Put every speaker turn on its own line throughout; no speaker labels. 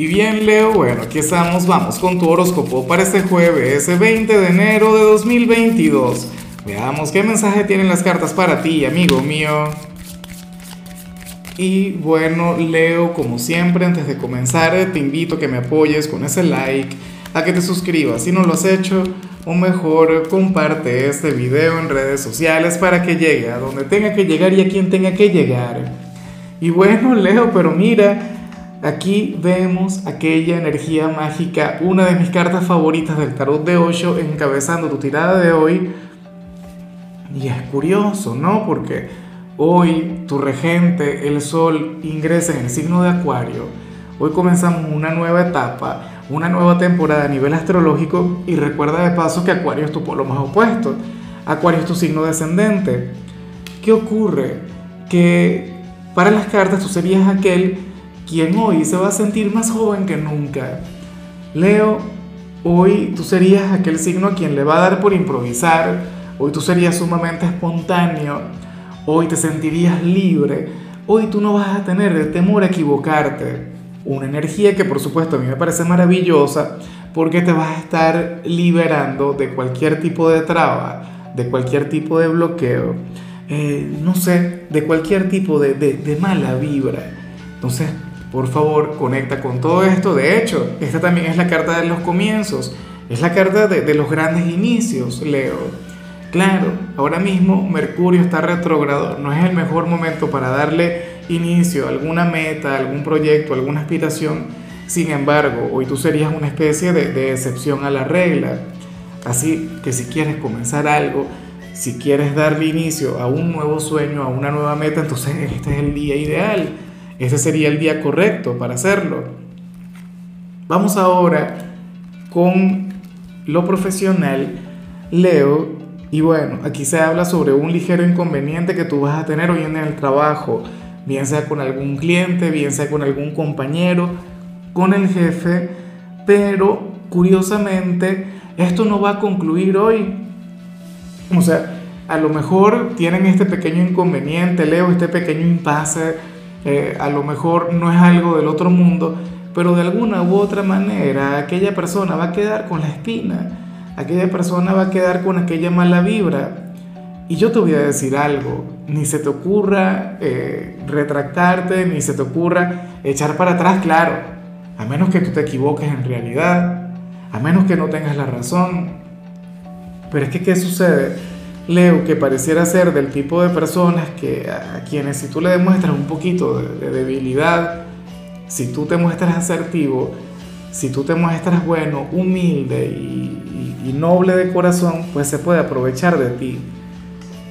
Y bien, Leo, bueno, aquí estamos, vamos con tu horóscopo para este jueves, 20 de enero de 2022. Veamos qué mensaje tienen las cartas para ti, amigo mío. Y bueno, Leo, como siempre, antes de comenzar, te invito a que me apoyes con ese like, a que te suscribas si no lo has hecho, o mejor, comparte este video en redes sociales para que llegue a donde tenga que llegar y a quien tenga que llegar. Y bueno, Leo, pero mira, Aquí vemos aquella energía mágica, una de mis cartas favoritas del tarot de Osho, encabezando tu tirada de hoy. Y es curioso, ¿no? Porque hoy tu regente, el sol, ingresa en el signo de Acuario. Hoy comenzamos una nueva etapa, una nueva temporada a nivel astrológico y recuerda de paso que Acuario es tu polo más opuesto. Acuario es tu signo descendente. ¿Qué ocurre? Que para las cartas tú serías aquel quien hoy se va a sentir más joven que nunca. Leo, hoy tú serías aquel signo a quien le va a dar por improvisar, hoy tú serías sumamente espontáneo, hoy te sentirías libre, hoy tú no vas a tener el temor a equivocarte. Una energía que por supuesto a mí me parece maravillosa porque te vas a estar liberando de cualquier tipo de traba, de cualquier tipo de bloqueo, eh, no sé, de cualquier tipo de, de mala vibra. Entonces, por favor, conecta con todo esto. De hecho, esta también es la carta de los comienzos, es la carta de, los grandes inicios, Leo. Claro, ahora mismo Mercurio está retrógrado, no es el mejor momento para darle inicio a alguna meta, algún proyecto, alguna aspiración. Sin embargo, hoy tú serías una especie de, de excepción a la regla. Así que si quieres comenzar algo, si quieres darle inicio a un nuevo sueño, a una nueva meta, entonces este es el día ideal ese sería el día correcto para hacerlo. Vamos ahora con lo profesional, Leo. Y bueno, aquí se habla sobre un ligero inconveniente que tú vas a tener hoy en el trabajo, bien sea con algún cliente, bien sea con algún compañero, con el jefe, pero curiosamente esto no va a concluir hoy. O sea, a lo mejor tienen este pequeño inconveniente, Leo, este pequeño impasse eh, a lo mejor no es algo del otro mundo, pero de alguna u otra manera aquella persona va a quedar con la espina, aquella persona va a quedar con aquella mala vibra. Y yo te voy a decir algo, ni se te ocurra eh, retractarte, ni se te ocurra echar para atrás, claro, a menos que tú te equivoques en realidad, a menos que no tengas la razón. Pero es que, ¿qué sucede? Leo, que pareciera ser del tipo de personas que a quienes si tú le demuestras un poquito de, debilidad, si tú te muestras asertivo, si tú te muestras bueno, humilde y, noble de corazón, pues se puede aprovechar de ti.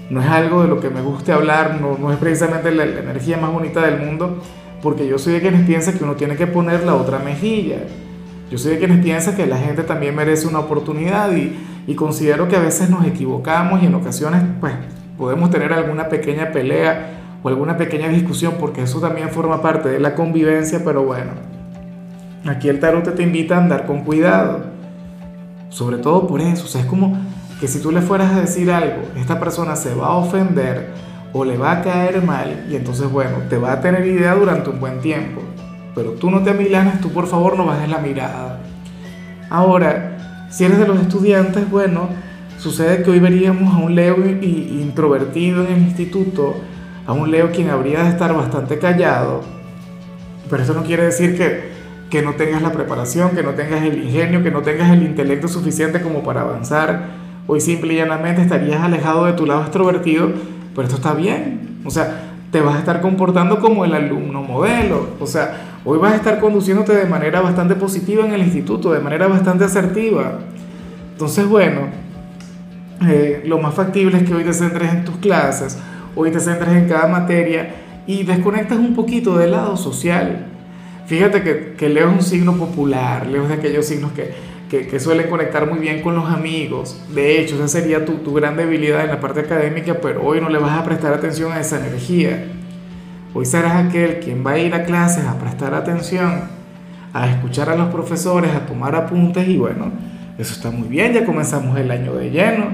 No es algo de lo que me guste hablar, no, no es precisamente la, la, energía más bonita del mundo, porque yo soy de quienes piensan que uno tiene que poner la otra mejilla. Yo soy de quienes piensan que la gente también merece una oportunidad y, y considero que a veces nos equivocamos y en ocasiones pues podemos tener alguna pequeña pelea o alguna pequeña discusión porque eso también forma parte de la convivencia, pero bueno, aquí el tarot te invita a andar con cuidado, sobre todo por eso, o sea, es como que si tú le fueras a decir algo, esta persona se va a ofender o le va a caer mal y entonces bueno, te va a tener idea durante un buen tiempo, pero tú no te amilanes, tú por favor no bajes la mirada. Ahora, si eres de los estudiantes, bueno, sucede que hoy veríamos a un Leo introvertido en el instituto, a un Leo quien habría de estar bastante callado, pero eso no quiere decir que, que no tengas la preparación, que no tengas el ingenio, que no tengas el intelecto suficiente como para avanzar. Hoy simple y llanamente estarías alejado de tu lado extrovertido, pero esto está bien. O sea, te vas a estar comportando como el alumno modelo. O sea, Hoy vas a estar conduciéndote de manera bastante positiva en el instituto, de manera bastante asertiva. Entonces, bueno, eh, lo más factible es que hoy te centres en tus clases, hoy te centres en cada materia y desconectas un poquito del lado social. Fíjate que, que Leo es un signo popular, Leo es de aquellos signos que, que, que suelen conectar muy bien con los amigos. De hecho, esa sería tu, tu gran debilidad en la parte académica, pero hoy no le vas a prestar atención a esa energía. Hoy serás aquel quien va a ir a clases a prestar atención, a escuchar a los profesores, a tomar apuntes y bueno, eso está muy bien, ya comenzamos el año de lleno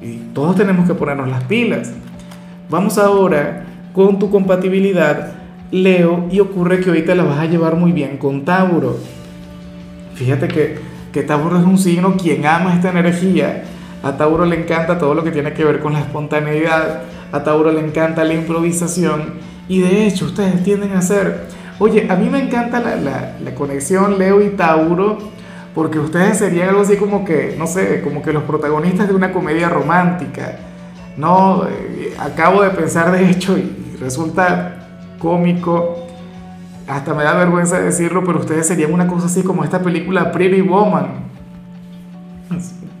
y todos tenemos que ponernos las pilas. Vamos ahora con tu compatibilidad Leo, y ocurre que te la vas a llevar muy bien con Tauro. Fíjate que, que Tauro es un signo quien ama esta energía. A Tauro le encanta todo lo que tiene que ver con la espontaneidad. A Tauro le encanta la improvisación. Y de hecho, ustedes tienden a ser... Oye, a mí me encanta la, la, la conexión Leo y Tauro porque ustedes serían algo así como que, no sé, como que los protagonistas de una comedia romántica. No, eh, acabo de pensar de hecho y resulta cómico, hasta me da vergüenza decirlo, pero ustedes serían una cosa así como esta película Pretty Woman.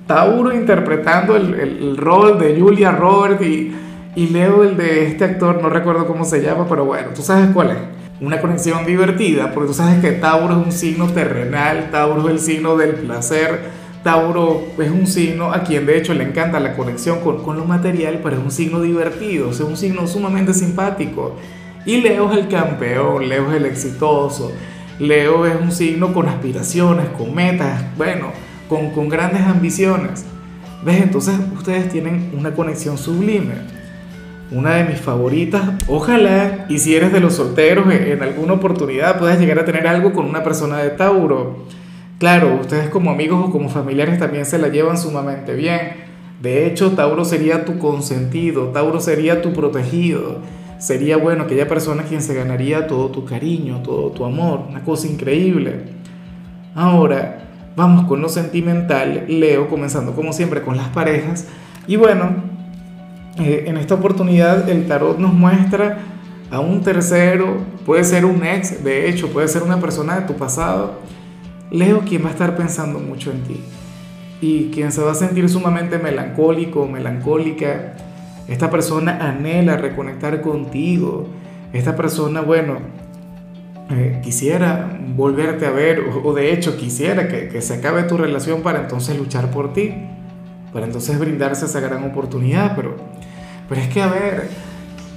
Tauro interpretando el, el, rol de Julia Roberts y, y Leo el de este actor, no recuerdo cómo se llama, pero bueno, tú sabes cuál es. Una conexión divertida, porque tú sabes que Tauro es un signo terrenal, Tauro es el signo del placer, Tauro es un signo a quien de hecho le encanta la conexión con, con lo material, pero es un signo divertido, es un signo sumamente simpático. Y Leo es el campeón, Leo es el exitoso, Leo es un signo con aspiraciones, con metas, bueno, con, con grandes ambiciones. ¿Ves? Entonces ustedes tienen una conexión sublime. Una de mis favoritas, ojalá, y si eres de los solteros, en alguna oportunidad puedas llegar a tener algo con una persona de Tauro. Claro, ustedes como amigos o como familiares también se la llevan sumamente bien. De hecho, Tauro sería tu consentido, Tauro sería tu protegido sería bueno aquella persona quien se ganaría todo tu cariño, todo tu amor, una cosa increíble. Ahora, vamos con lo sentimental, Leo, comenzando como siempre con las parejas. Y bueno, eh, en esta oportunidad el tarot nos muestra a un tercero, puede ser un ex, de hecho, puede ser una persona de tu pasado. Leo quien va a estar pensando mucho en ti y quien se va a sentir sumamente melancólico, melancólica esta persona anhela reconectar contigo. Esta persona, bueno, eh, quisiera volverte a ver o, de hecho quisiera que, que, se acabe tu relación para entonces luchar por ti, para entonces brindarse esa gran oportunidad. Pero, pero es que, a ver,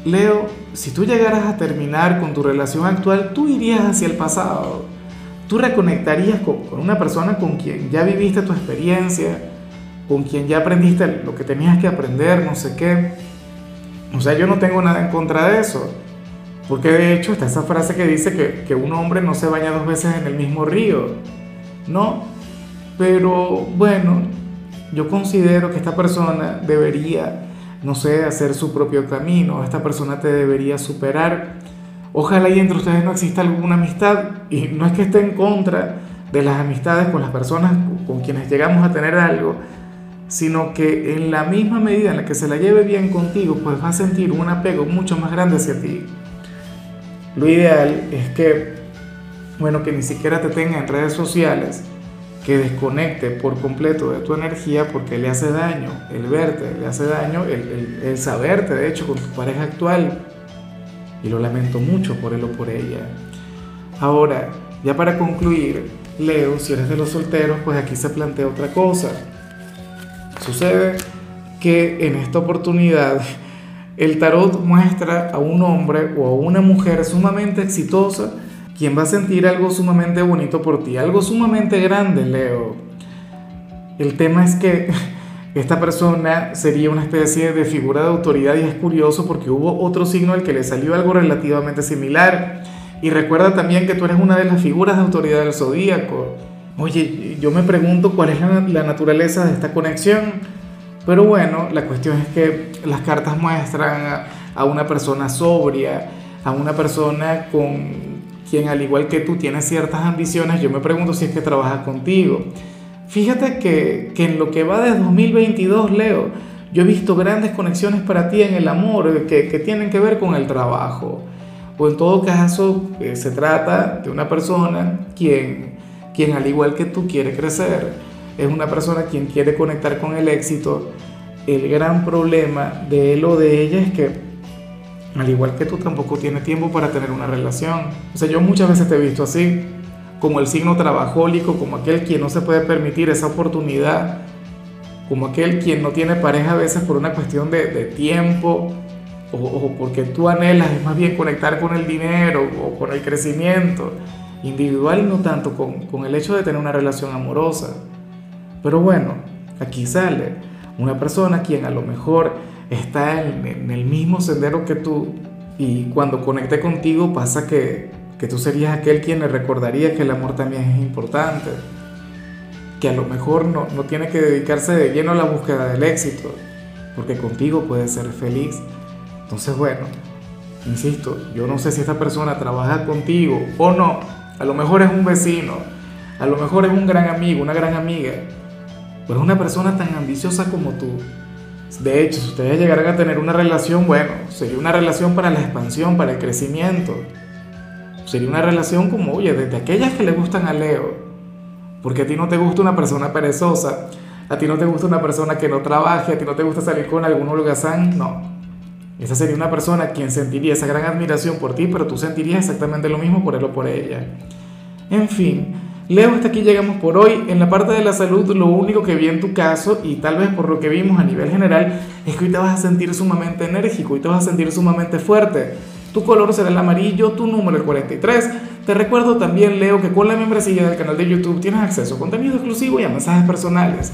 Leo, si tú llegaras a terminar con tu relación actual, tú irías hacia el pasado. Tú reconectarías con, con una persona con quien ya viviste tu experiencia, con quien ya aprendiste lo que tenías que aprender, no sé qué. O sea, yo no tengo nada en contra de eso. Porque de hecho está esa frase que dice que, que un hombre no se baña dos veces en el mismo río. No, pero bueno, yo considero que esta persona debería, no sé, hacer su propio camino. Esta persona te debería superar. Ojalá y entre ustedes no exista alguna amistad. Y no es que esté en contra de las amistades con las personas con quienes llegamos a tener algo sino que en la misma medida en la que se la lleve bien contigo, pues va a sentir un apego mucho más grande hacia ti. Lo ideal es que, bueno, que ni siquiera te tenga en redes sociales, que desconecte por completo de tu energía porque le hace daño el verte, le hace daño el, el, saberte, de hecho, con tu pareja actual. Y lo lamento mucho por él o por ella. Ahora, ya para concluir, Leo, si eres de los solteros, pues aquí se plantea otra cosa Sucede que en esta oportunidad el tarot muestra a un hombre o a una mujer sumamente exitosa quien va a sentir algo sumamente bonito por ti, algo sumamente grande, Leo. El tema es que esta persona sería una especie de figura de autoridad y es curioso porque hubo otro signo al que le salió algo relativamente similar. Y recuerda también que tú eres una de las figuras de autoridad del zodíaco. Oye, yo me pregunto cuál es la, naturaleza de esta conexión, pero bueno, la cuestión es que las cartas muestran a, una persona sobria, a una persona con quien al igual que tú tiene ciertas ambiciones, yo me pregunto si es que trabaja contigo. Fíjate que, que en lo que va de 2022, Leo, yo he visto grandes conexiones para ti en el amor que, que tienen que ver con el trabajo. O en todo caso, eh, se trata de una persona quien quien al igual que tú quiere crecer, es una persona quien quiere conectar con el éxito, el gran problema de él o de ella es que, al igual que tú, tampoco tiene tiempo para tener una relación. O sea, yo muchas veces te he visto así, como el signo trabajólico, como aquel quien no se puede permitir esa oportunidad, como aquel quien no tiene pareja a veces por una cuestión de, de tiempo o, o, porque tú anhelas es más bien conectar con el dinero o con el crecimiento individual y no tanto con, con el hecho de tener una relación amorosa. Pero bueno, aquí sale una persona quien a lo mejor está en, el mismo sendero que tú, Y cuando conecte contigo pasa que, que tú serías aquel quien le recordaría que el amor también es importante. Que a lo mejor no, no tiene que dedicarse de lleno a la búsqueda del éxito, porque contigo puede ser feliz. Entonces, bueno, insisto, yo no sé si esta persona trabaja contigo o no. A lo mejor es un vecino, a lo mejor es un gran amigo, una gran amiga, pero es una persona tan ambiciosa como tú. De hecho, si ustedes llegaran a tener una relación, bueno, sería una relación para la expansión, para el crecimiento. Sería una relación como, oye, desde aquellas que le gustan a Leo. Porque a ti no te gusta una persona perezosa, a ti no te gusta una persona que no trabaje, a ti no te gusta salir con algún holgazán, no. Esa sería una persona quien sentiría esa gran admiración por ti, pero tú sentirías exactamente lo mismo por él o por ella. En fin, Leo, hasta aquí llegamos por hoy. En la parte de la salud, lo único que vi en tu caso, y tal vez por lo que vimos a nivel general, es que hoy te vas a sentir sumamente enérgico, hoy te vas a sentir sumamente fuerte. Tu color será el amarillo, tu número el 43. Te recuerdo también, Leo, que con la membresía del canal de YouTube tienes acceso a contenido exclusivo y a mensajes personales.